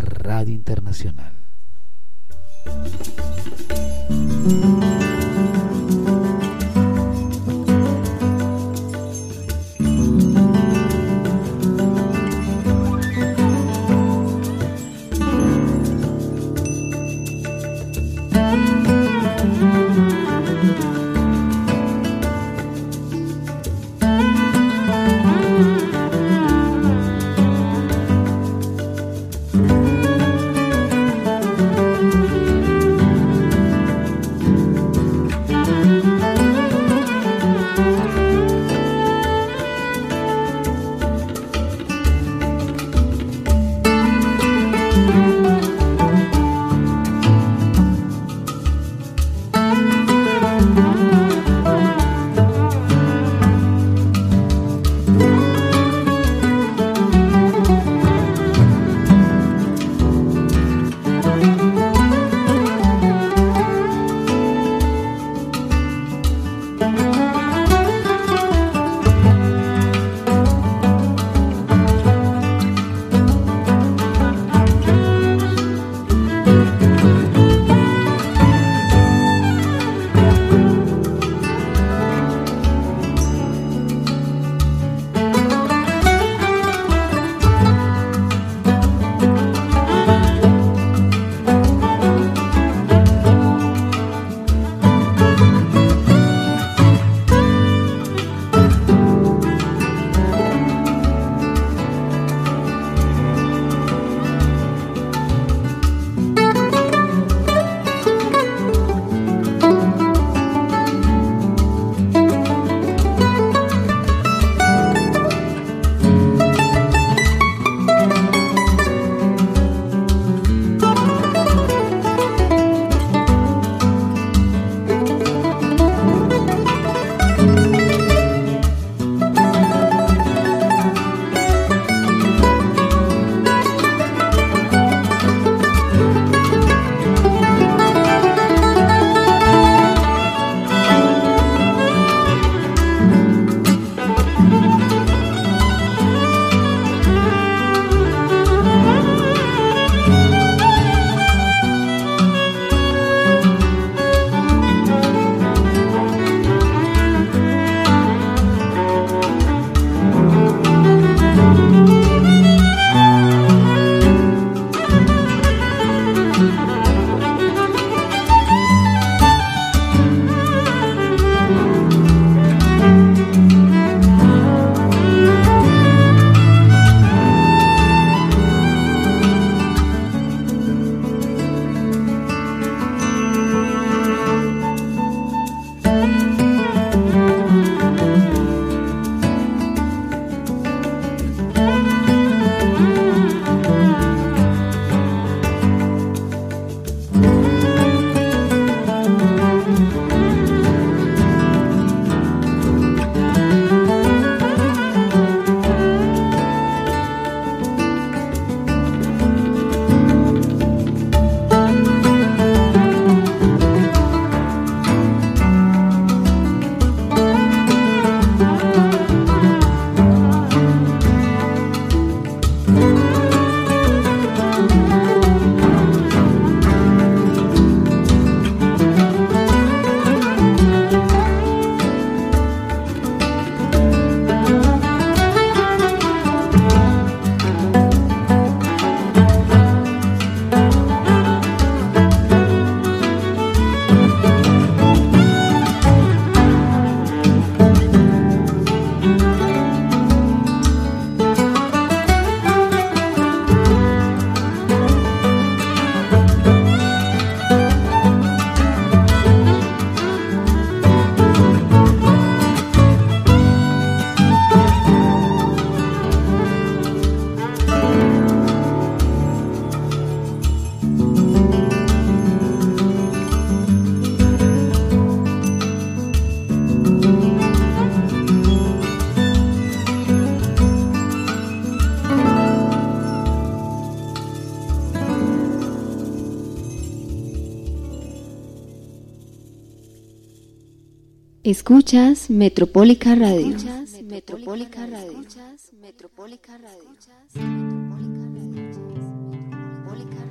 Radio Internacional. Escuchas Metropólica Radio. Escuchas Metropólica Radio. Escuchas Metropólica Radio. ciudad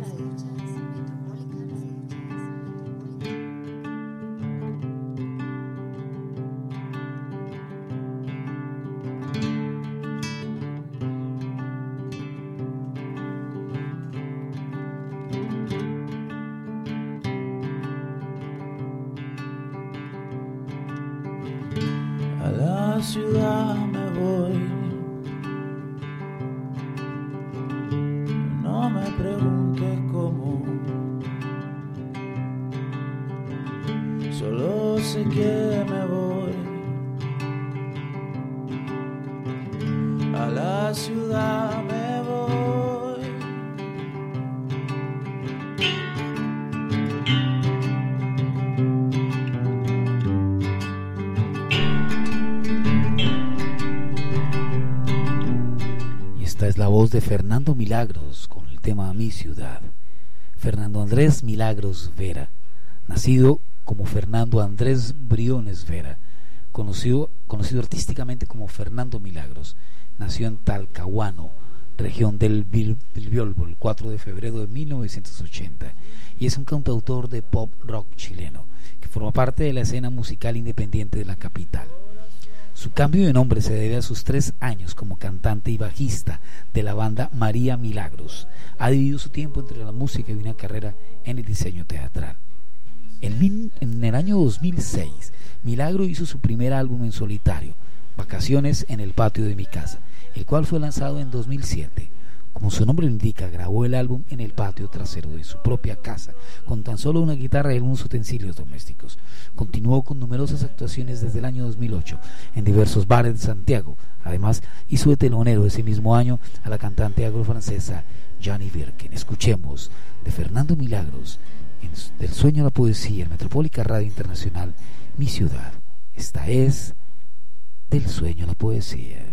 Fernando Milagros con el tema Mi ciudad. Fernando Andrés Milagros Vera, nacido como Fernando Andrés Briones Vera, conocido, conocido artísticamente como Fernando Milagros, nació en Talcahuano, región del Bilbiolbo, el 4 de febrero de 1980, y es un cantautor de pop rock chileno, que forma parte de la escena musical independiente de la capital. Su cambio de nombre se debe a sus tres años como cantante y bajista de la banda María Milagros. Ha dividido su tiempo entre la música y una carrera en el diseño teatral. En, el año 2006, Milagro hizo su primer álbum en solitario, Vacaciones en el patio de mi casa, el cual fue lanzado en 2007. Como su nombre lo indica, grabó el álbum en el patio trasero de su propia casa, con tan solo una guitarra y algunos utensilios domésticos. Continuó con numerosas actuaciones desde el año 2008 en diversos bares de Santiago. Además, hizo de telonero ese mismo año a la cantante agro-francesa Johnny Birkin. Escuchemos de Fernando Milagros, del sueño a la poesía, en Metropólica Radio Internacional, mi ciudad. Esta es del sueño a la poesía.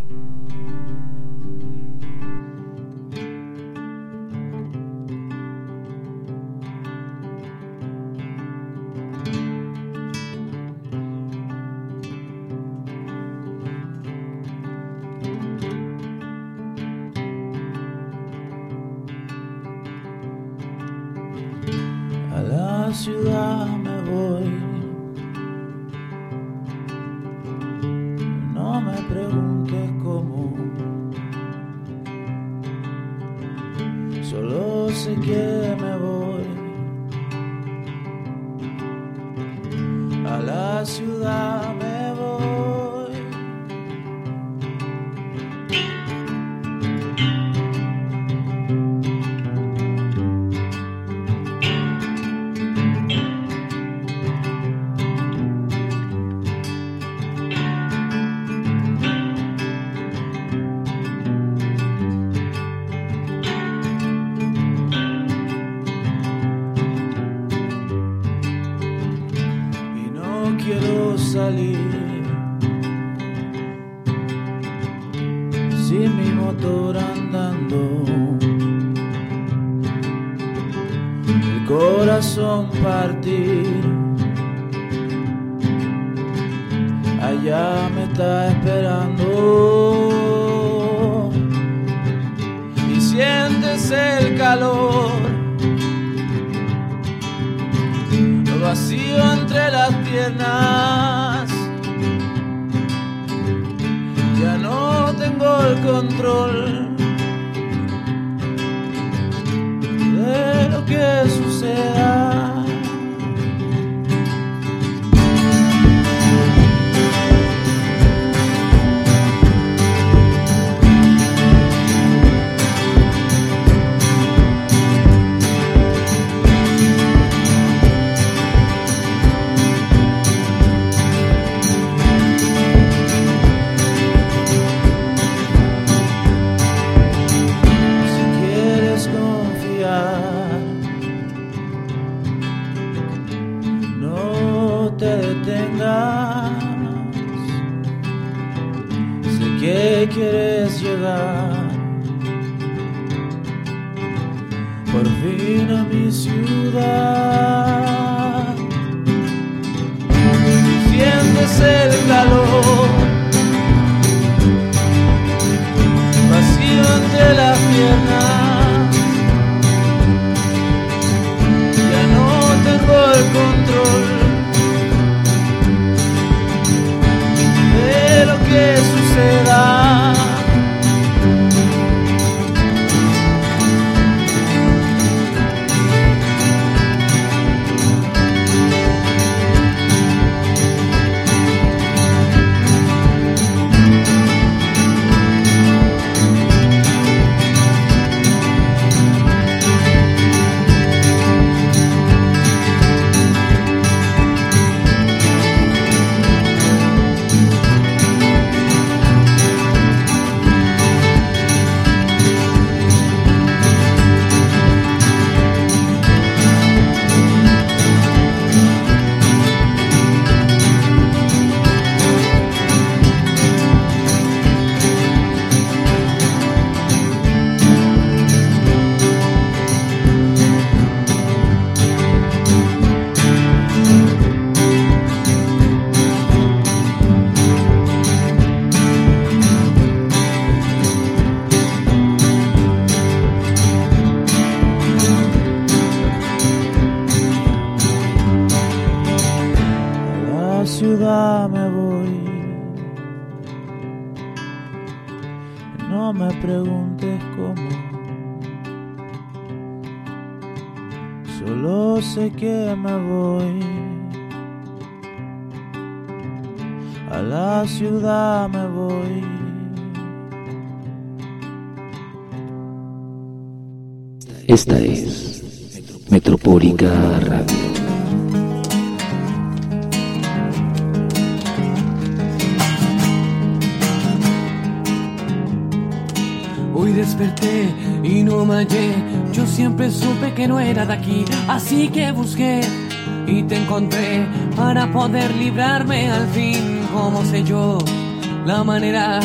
Ciudad me voy. No me preguntes cómo. Solo sé que me voy. A la ciudad Esta es Metropólica Radio. Hoy desperté y no me hallé. Yo siempre supe que no era de aquí, así que busqué y te encontré para poder librarme al fin. Como sé yo la manera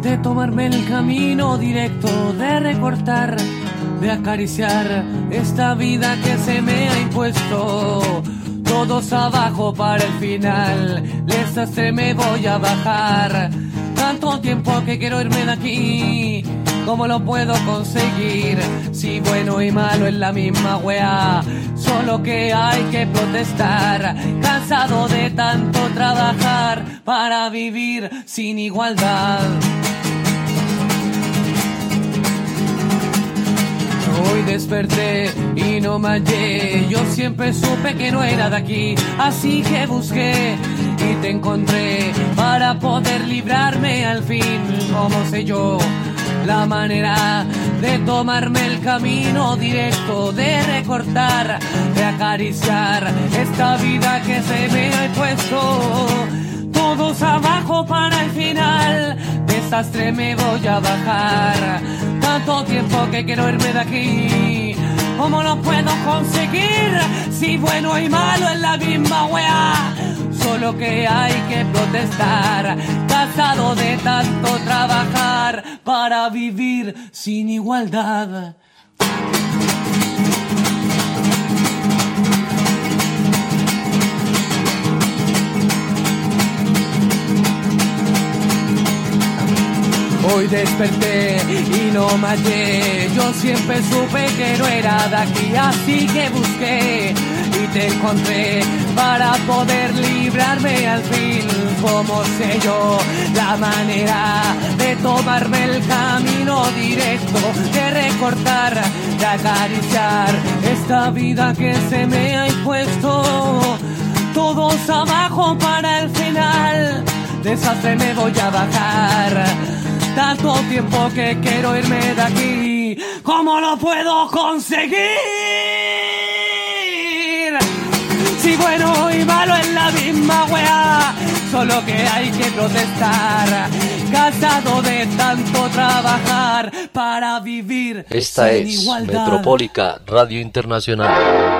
de tomarme el camino directo, de recortar, de acariciar esta vida que se me ha impuesto. Todos abajo para el final, les se me voy a bajar. Tanto tiempo que quiero irme de aquí ¿Cómo lo puedo conseguir? Si bueno y malo es la misma wea. Solo que hay que protestar. Cansado de tanto trabajar para vivir sin igualdad. Desperté y no me. Yo siempre supe que no era de aquí, así que busqué y te encontré para poder librarme al fin. Como sé yo la manera de tomarme el camino directo, de recortar, de acariciar esta vida que se me ha puesto. Todos abajo para el final, desastre me voy a bajar. Tanto tiempo que quiero irme de aquí. ¿Cómo lo puedo conseguir? Si bueno y malo es la misma wea solo que hay que protestar, cansado de tanto trabajar para vivir sin igualdad. Hoy desperté y no me hallé. Yo siempre supe que no era de aquí, así que busqué y te encontré para poder librarme al fin. Como sé yo la manera de tomarme el camino directo, de recortar, de acariciar esta vida que se me ha impuesto. Todos abajo para el final, desastre me voy a bajar. Tanto tiempo que quiero irme de aquí, ¿cómo lo puedo conseguir? Si bueno y malo es la misma wea, solo que hay que protestar. Cansado de tanto trabajar para vivir. Esta es Metropólica Radio Internacional.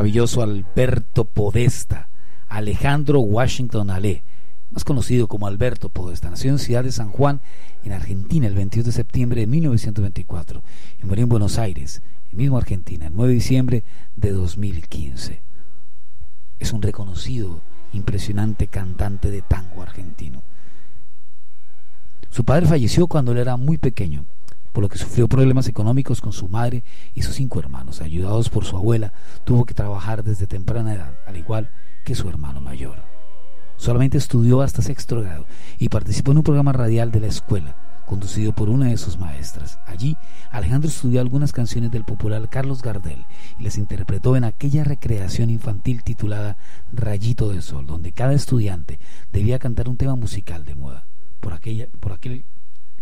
Maravilloso Alberto Podesta, Alejandro Washington Ale, más conocido como Alberto Podesta. Nació en Ciudad de San Juan, en Argentina, el 22 de septiembre de 1924 y murió en Buenos Aires, mismo Argentina, el 9 de diciembre de 2015. Es un reconocido, impresionante cantante de tango argentino. Su padre falleció cuando él era muy pequeño por lo que sufrió problemas económicos con su madre y sus cinco hermanos. Ayudados por su abuela, tuvo que trabajar desde temprana edad, al igual que su hermano mayor. Solamente estudió hasta sexto grado y participó en un programa radial de la escuela, conducido por una de sus maestras. Allí, Alejandro estudió algunas canciones del popular Carlos Gardel y las interpretó en aquella recreación infantil titulada Rayito de Sol, donde cada estudiante debía cantar un tema musical de moda. Por, aquella, por aquel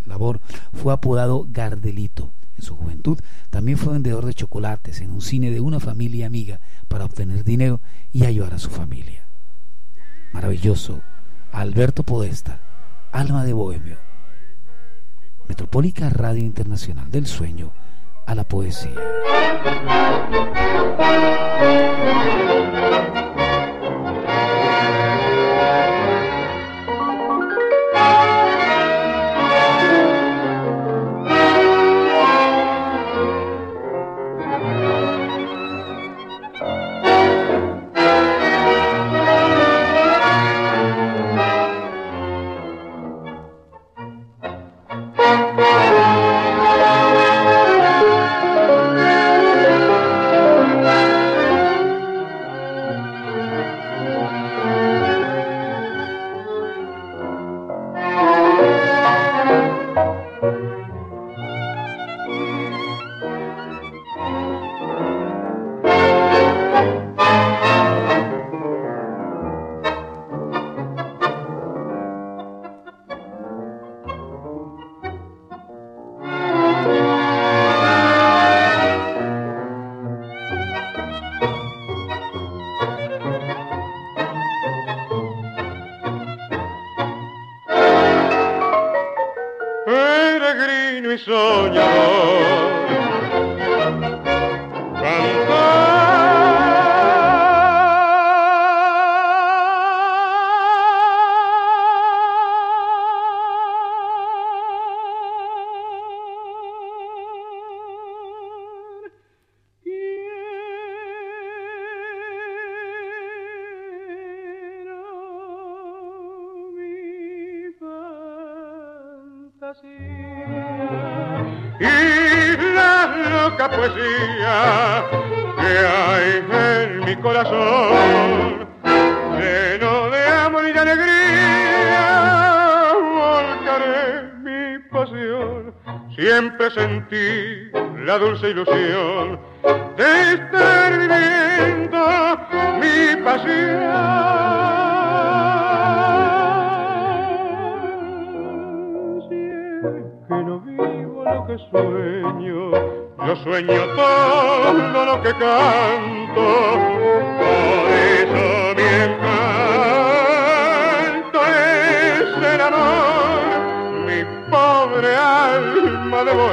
labor fue apodado Gardelito. En su juventud también fue vendedor de chocolates en un cine de una familia amiga para obtener dinero y ayudar a su familia. Maravilloso, Alberto Podesta, alma de bohemio. Metropólica Radio Internacional del Sueño a la Poesía. ilusión de estar viviendo mi pasión. Si es que no vivo lo que sueño, yo sueño todo lo que canto, por eso mi encanto es el amor, mi pobre alma de voz.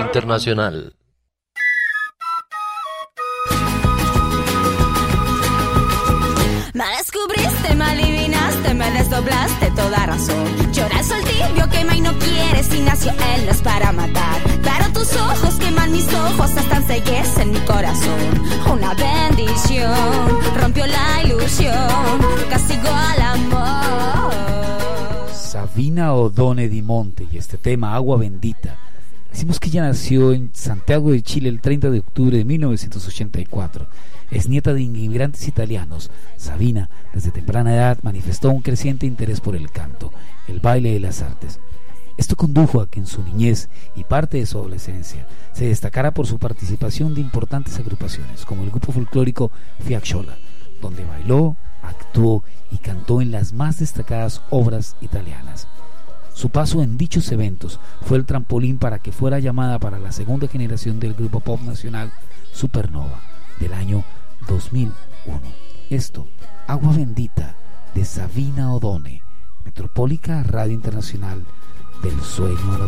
Internacional. Me descubriste, me adivinaste, me desdoblaste toda razón. Llora el sol tibio, quema y no quieres y nació él no es para matar. Pero tus ojos queman mis ojos, hasta en mi corazón. Una bendición rompió la ilusión, castigó al amor. Sabina Odone Di Monte y este tema Agua Bendita Decimos que ella nació en Santiago de Chile el 30 de octubre de 1984. Es nieta de inmigrantes italianos. Sabina, desde temprana edad, manifestó un creciente interés por el canto, el baile y las artes. Esto condujo a que en su niñez y parte de su adolescencia se destacara por su participación de importantes agrupaciones, como el grupo folclórico Fiacchola, donde bailó, actuó y cantó en las más destacadas obras italianas. Su paso en dichos eventos fue el trampolín para que fuera llamada para la segunda generación del grupo pop nacional Supernova del año 2001. Esto, Agua Bendita, de Sabina Odone, Metropólica Radio Internacional del sueño a la.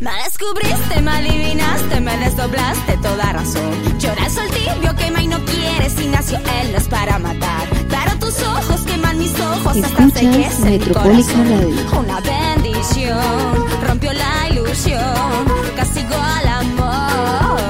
Me descubriste, me adivinaste, me desdoblaste toda razón. Llora el tibio, quema y no quieres y nació él no es para matar. Pero tus ojos queman mis ojos hasta Escuchas Metropólica Radio. Una bendición rompió la ilusión, castigó al amor.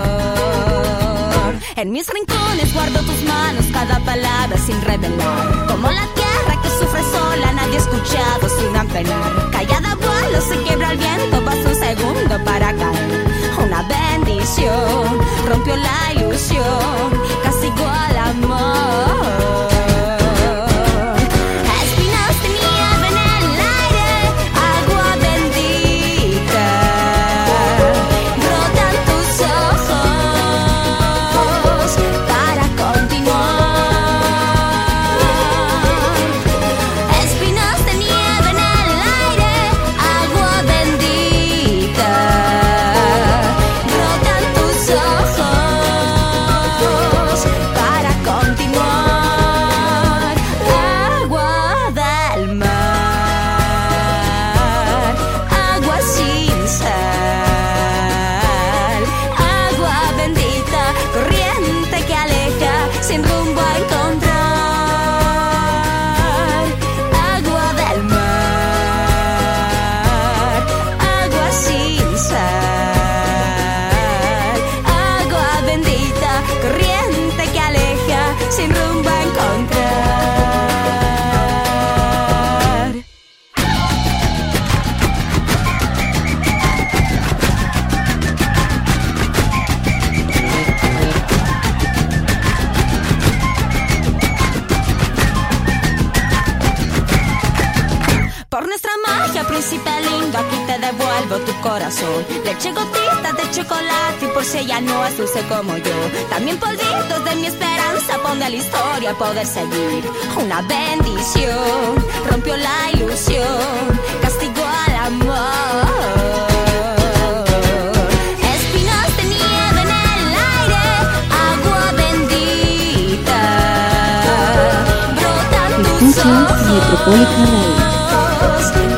En mis rincones guardo tus manos, cada palabra sin revelar. Como la tierra que sufre sola, nadie ha escuchado sin ampenar. Callada vuelo, se quiebra el viento, pasa un segundo para caer. Una bendición rompió la ilusión, castigó al amor. Chocolate y por si ella no es dulce como yo. También polvitos de mi esperanza, pone a la historia poder seguir. Una bendición, rompió la ilusión, castigó al amor. Metropolitan Radio.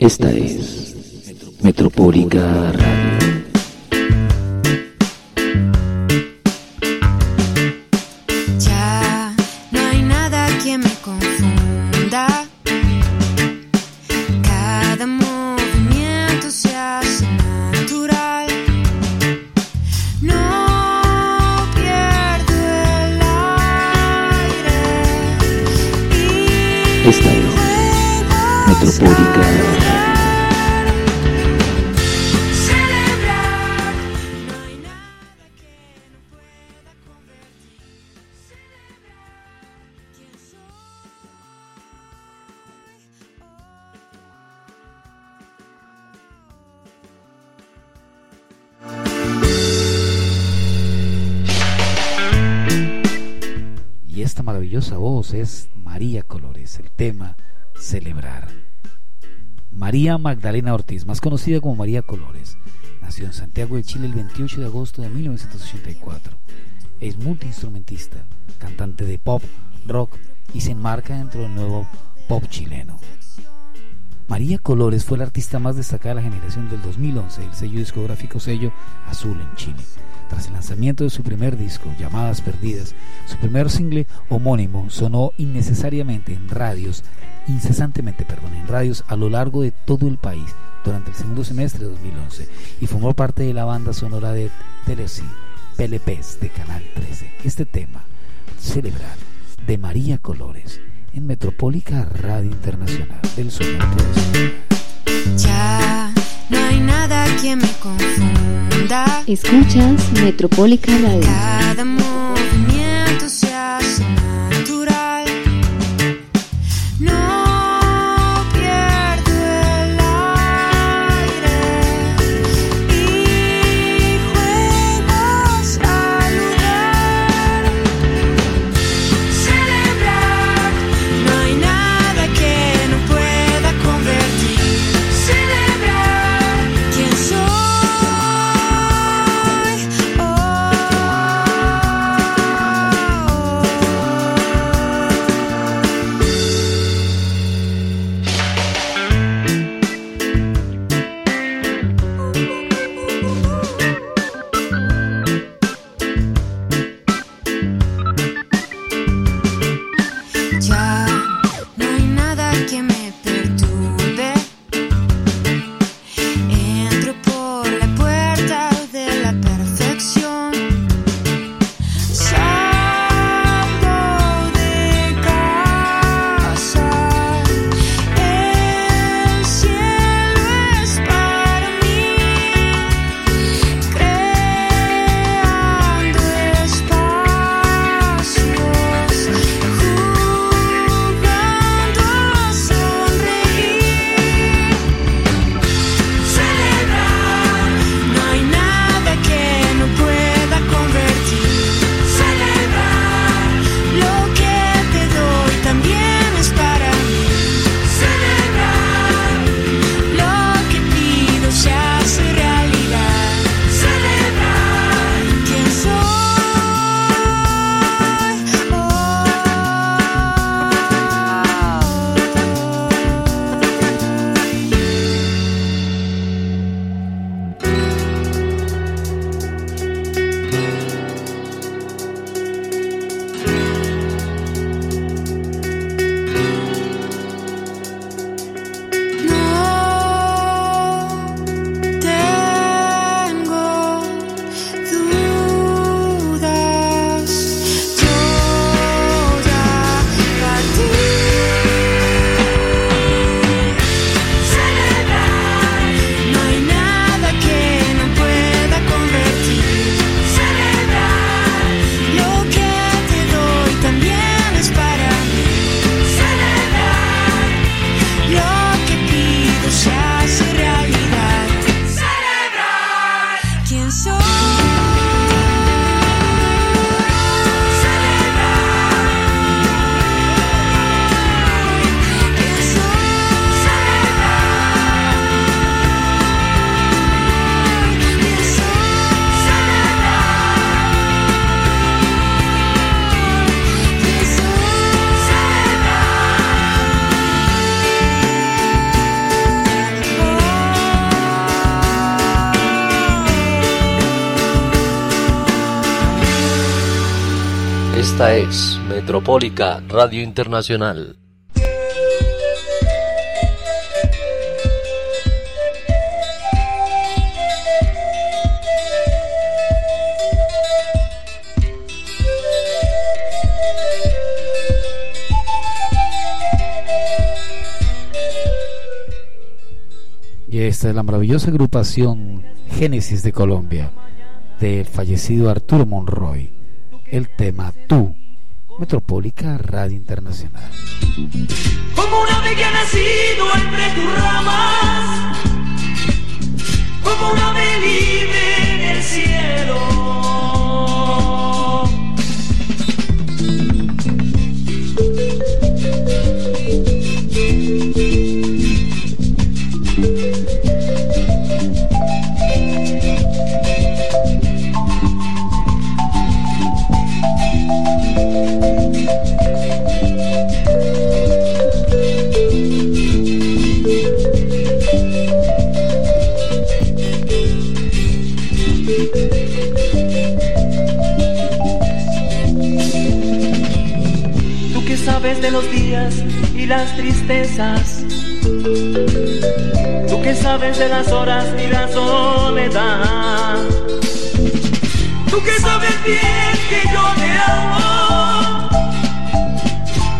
Esta María Colores, el tema Celebrar. María Magdalena Ortiz, más conocida como María Colores, nació en Santiago de Chile el 28 de agosto de 1984. Es multiinstrumentista, cantante de pop, rock y se enmarca dentro del nuevo pop chileno. María Colores fue la artista más destacada de la generación del 2011 del sello discográfico sello Azul en Chile. Tras el lanzamiento de su primer disco, Llamadas Perdidas, su primer single homónimo sonó innecesariamente en radios, incesantemente, perdón, en radios a lo largo de todo el país durante el segundo semestre de 2011 y formó parte de la banda sonora de Telesi, PLPs de Canal 13. Este tema, Celebrar, de María Colores, en Metropólica Radio Internacional del Sonido Ya no hay nada que me confunda. Escuchas Metropolitan Radio. Cada movimiento se hace Es Metropólica Radio Internacional. Y esta es la maravillosa agrupación Génesis de Colombia del fallecido Arturo Monroy. El tema Tú, Metropólica Radio Internacional. Como un ave que ha nacido entre tus ramas, como un ave libre en el cielo. Los días y las tristezas. Tú que sabes de las horas y la soledad. Tú que sabes bien que yo te amo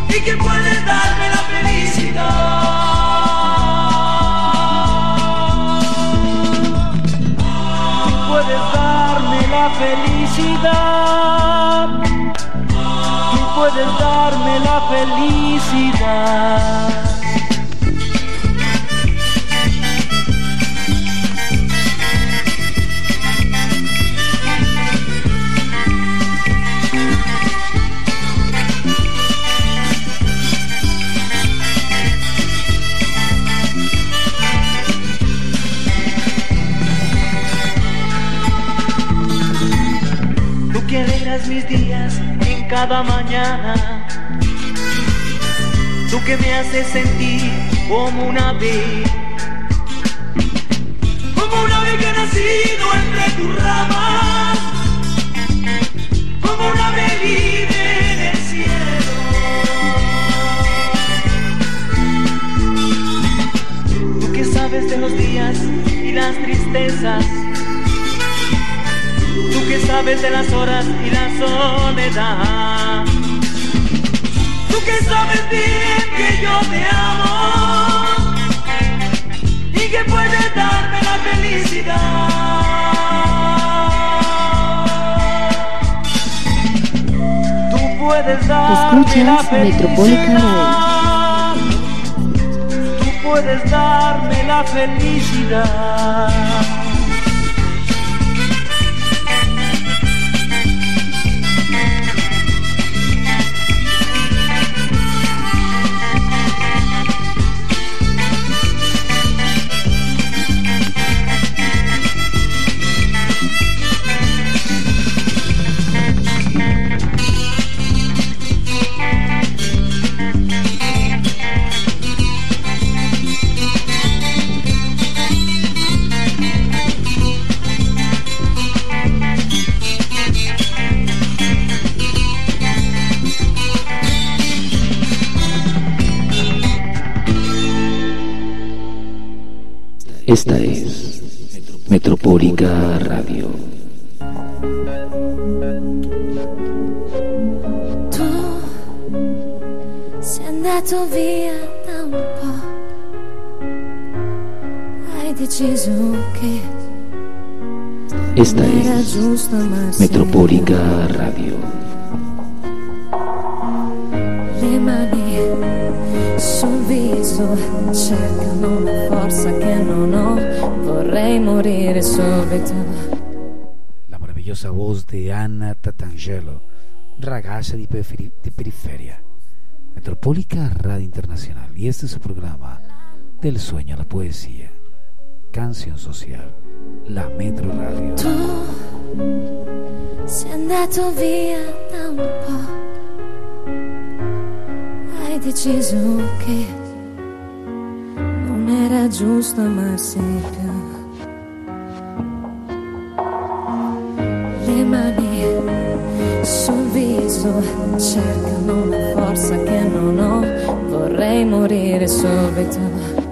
y que puedes darme la felicidad. Puedes darme la felicidad. Puedes darme la felicidad. Cada mañana. Tú que me haces sentir como una ave. Como una ave que ha nacido entre tus ramas. Como una ave libre en el cielo. Tú que sabes de los días y las tristezas. Que sabes de las horas y la soledad. Tú que sabes bien que yo te amo y que puedes darme la felicidad. Tú puedes darme la Escuchas felicidad. Tú puedes darme la felicidad. Esta es Metropólica Radio. Tu sei andato via da un po'. Hai deciso che Esta es. Metropólica Radio. Le mani sul viso cercano Vorrei morire subito. La maravillosa voz de Ana Tatangelo, ragazza di, periferi- di periferia. Metropólica Radio Internacional. Y este es su programa Del sueño a la poesía. Canción social. La Metro Radio. Tu sei andato via da un po'. Hai deciso che non era giusto amarsi più. Le mani sul viso cercano una forza che non ho, vorrei morire subito.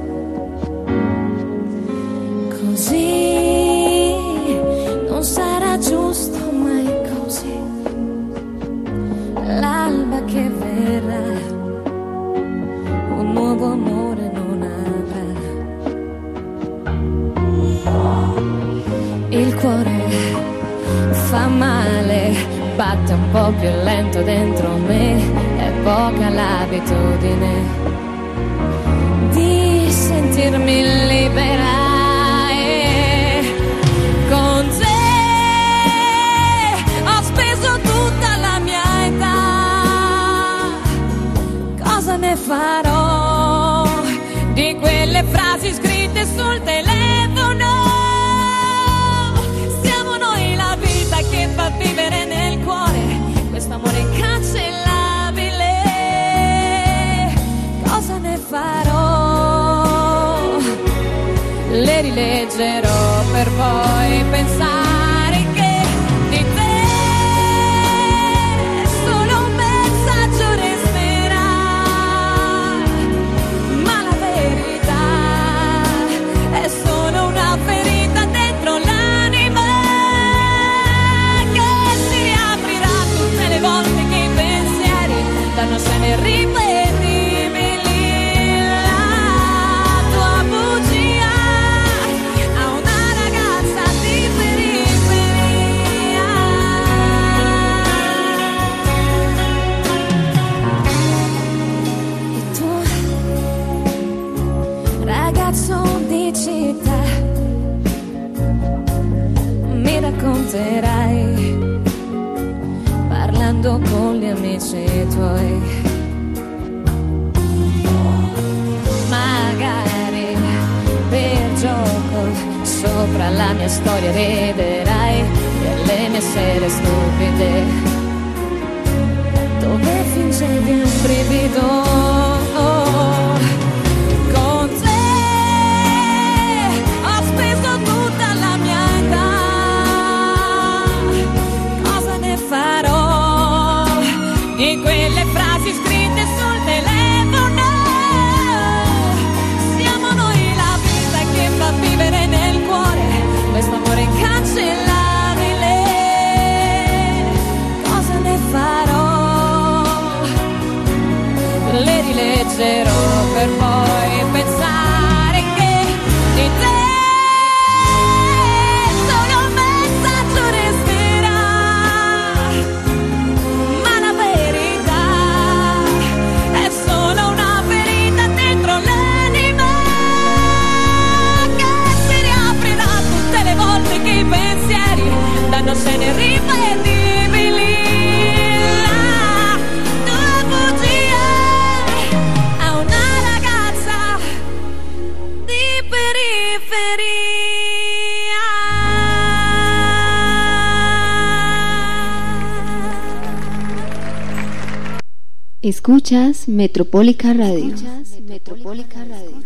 Escuchas Metropólica Radio. Metropólica Radio.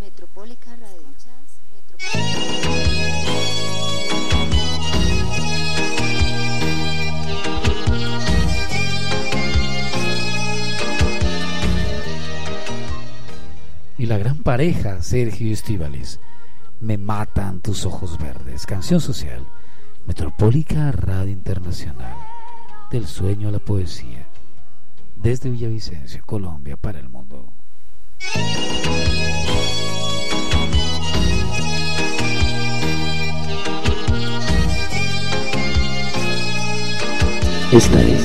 Metropólica Radio. Y la gran pareja, Sergio Estíbaliz, Me matan tus ojos verdes, canción social, Metropólica Radio Internacional, del sueño a la poesía, desde Villavicencio, Colombia, para el mundo. Esta es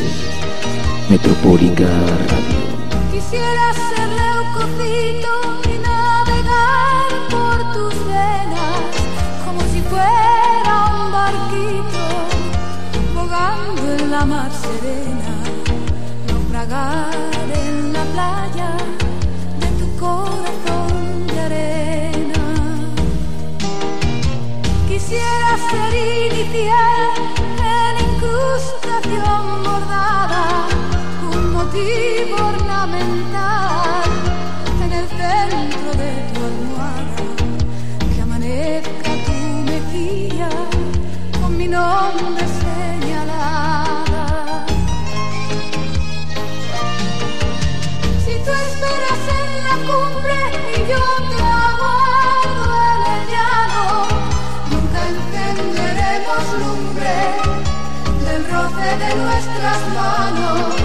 Metropólica Radio. Quisiera ser leucocito y navegar por tus venas como si fuera un barquito bogando en la mar serena, naufragar en la playa de tu corazón de arena. Quisiera ser inicial en incrustación bordada, un motivo ornamental en el centro de tu almohada, que amanezca tu mejilla con mi nombre nuestras manos.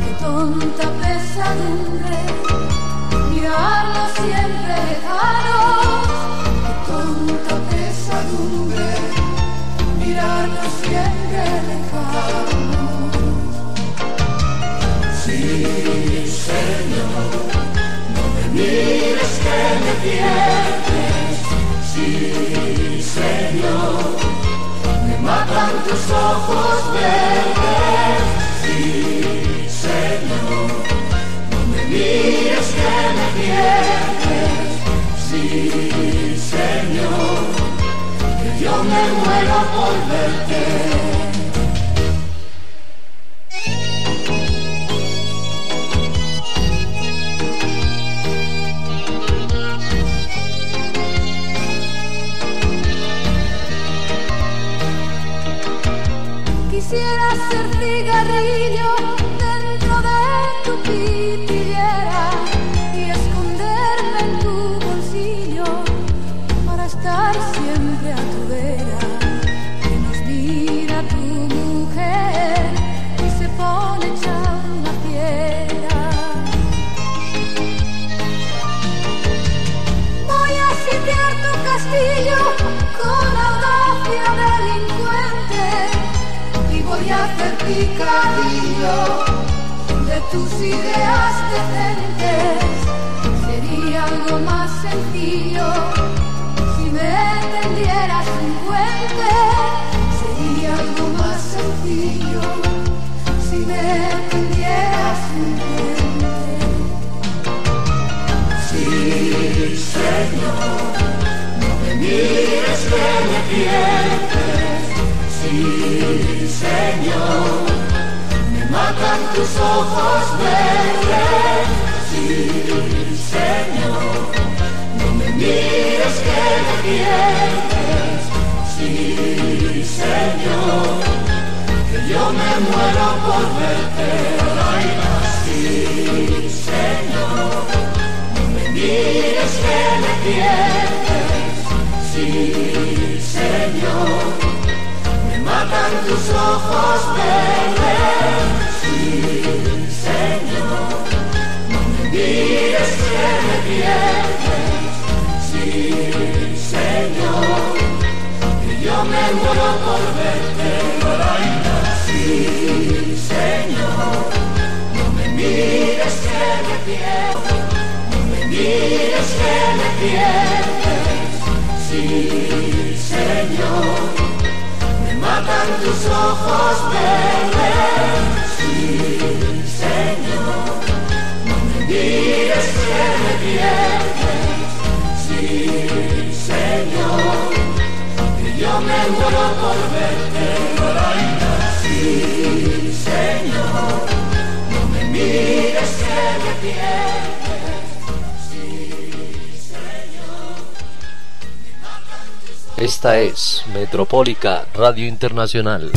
Qué tonta pesadumbre mirarnos siempre lejanos. Qué tonta pesadumbre mirarnos siempre lejanos. Sí, Señor, no me mires que me pierdes. Tus ojos verdes. Sí, Señor, no me mires que me pierdes. Sí, Señor, que yo me muero por verte. Sí, Señor, no me mires que me pierdes. No me mires que me pierdes. Sí, Señor me matan tus ojos verdes. Sí, Señor, no me mires que me pierdes. Esta es Metropólica Radio Internacional.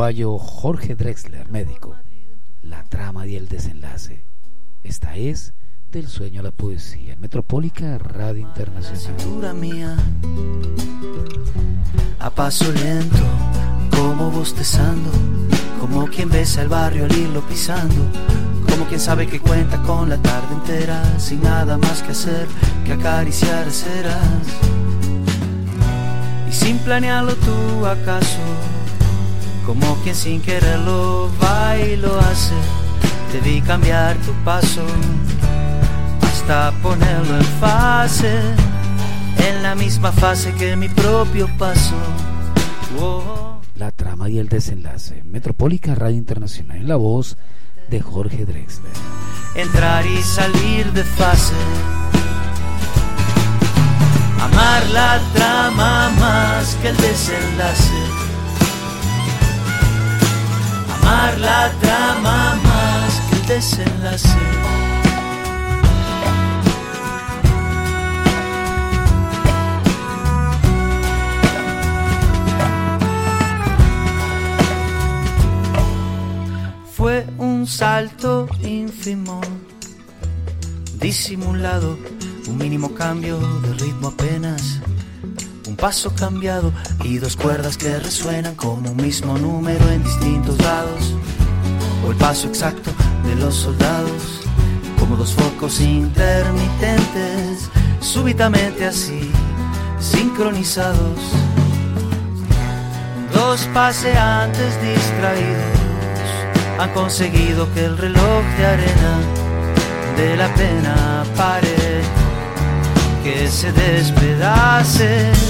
Uruguayo Jorge Drexler, médico. La trama y el desenlace. Esta es Del sueño a la poesía. Metropólica Radio Internacional. mía a paso lento, como bostezando, como quien besa el barrio al irlo pisando, como quien sabe que cuenta con la tarde entera, sin nada más que hacer que acariciar ceras. Y sin planearlo tú acaso, como quien sin quererlo va y lo hace, debí cambiar tu paso hasta ponerlo en fase, en la misma fase que mi propio paso. Oh. La trama y el desenlace. Metropólica Radio Internacional. En la voz de Jorge Drexler. Entrar y salir de fase. Amar la trama más que el desenlace la trama más que el desenlace. Fue un salto ínfimo, disimulado, un mínimo cambio de ritmo apenas Paso cambiado y dos cuerdas que resuenan como un mismo número en distintos lados. O el paso exacto de los soldados, como dos focos intermitentes, súbitamente así, sincronizados. Dos paseantes distraídos han conseguido que el reloj de arena de la pena pare, que se despedace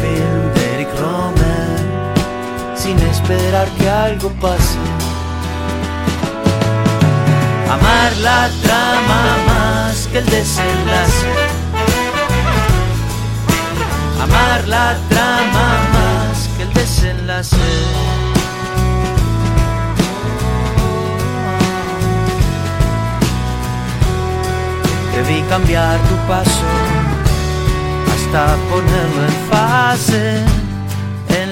esperar que algo pase. Amar la trama más que el desenlace. Amar la trama más que el desenlace. Debí cambiar tu paso hasta ponerlo en fase,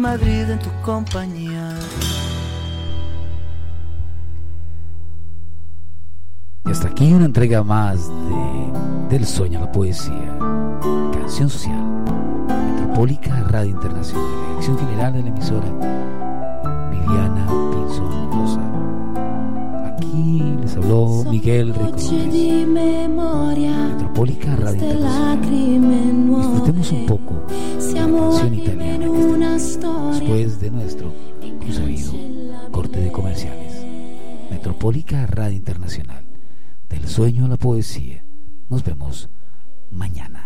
Madrid en tu compañía. Y hasta aquí una entrega más de Del sueño a la poesía, canción social, Metropólica Radio Internacional, dirección general de la emisora, Viviana Pinzón Rosa. Aquí les habló Miguel Rico. Metropólica Radio queste Internacional. Disfrutemos un poco de la canción italiana que está después de nuestro consabido corte de comerciales. Metropólica Radio Internacional. Del sueño a la poesía. Nos vemos mañana.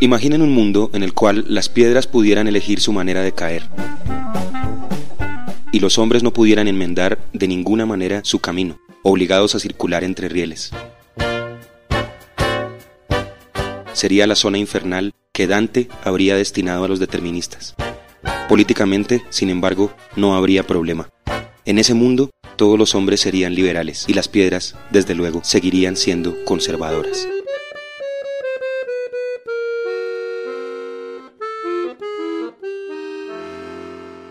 Imaginen un mundo en el cual las piedras pudieran elegir su manera de caer y los hombres no pudieran enmendar de ninguna manera su camino, obligados a circular entre rieles. Sería la zona infernal que Dante habría destinado a los deterministas. Políticamente, sin embargo, no habría problema. En ese mundo, todos los hombres serían liberales y las piedras, desde luego, seguirían siendo conservadoras.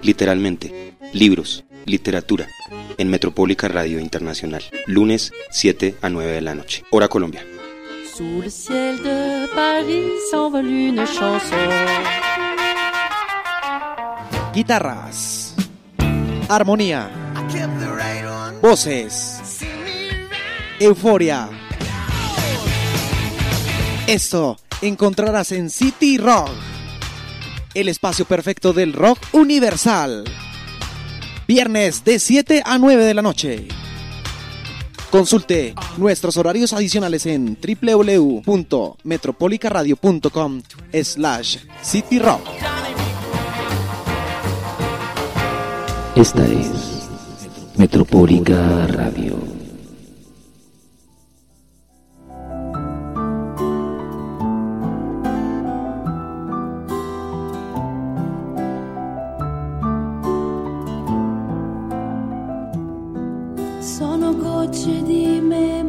Literalmente, libros, literatura, en Metropólica Radio Internacional, lunes 7 a 9 de la noche, hora Colombia. Sous le ciel de Paris s'envole une chanson. Guitarras. Armonía. Voces. Euforia. Esto encontrarás en City Rock. El espacio perfecto del rock universal. Viernes de 7 a 9 de la noche. Consulte nuestros horarios adicionales en www.metropolicaradio.com slash cityrock. Esta es Metropólica Radio. gocce di memoria.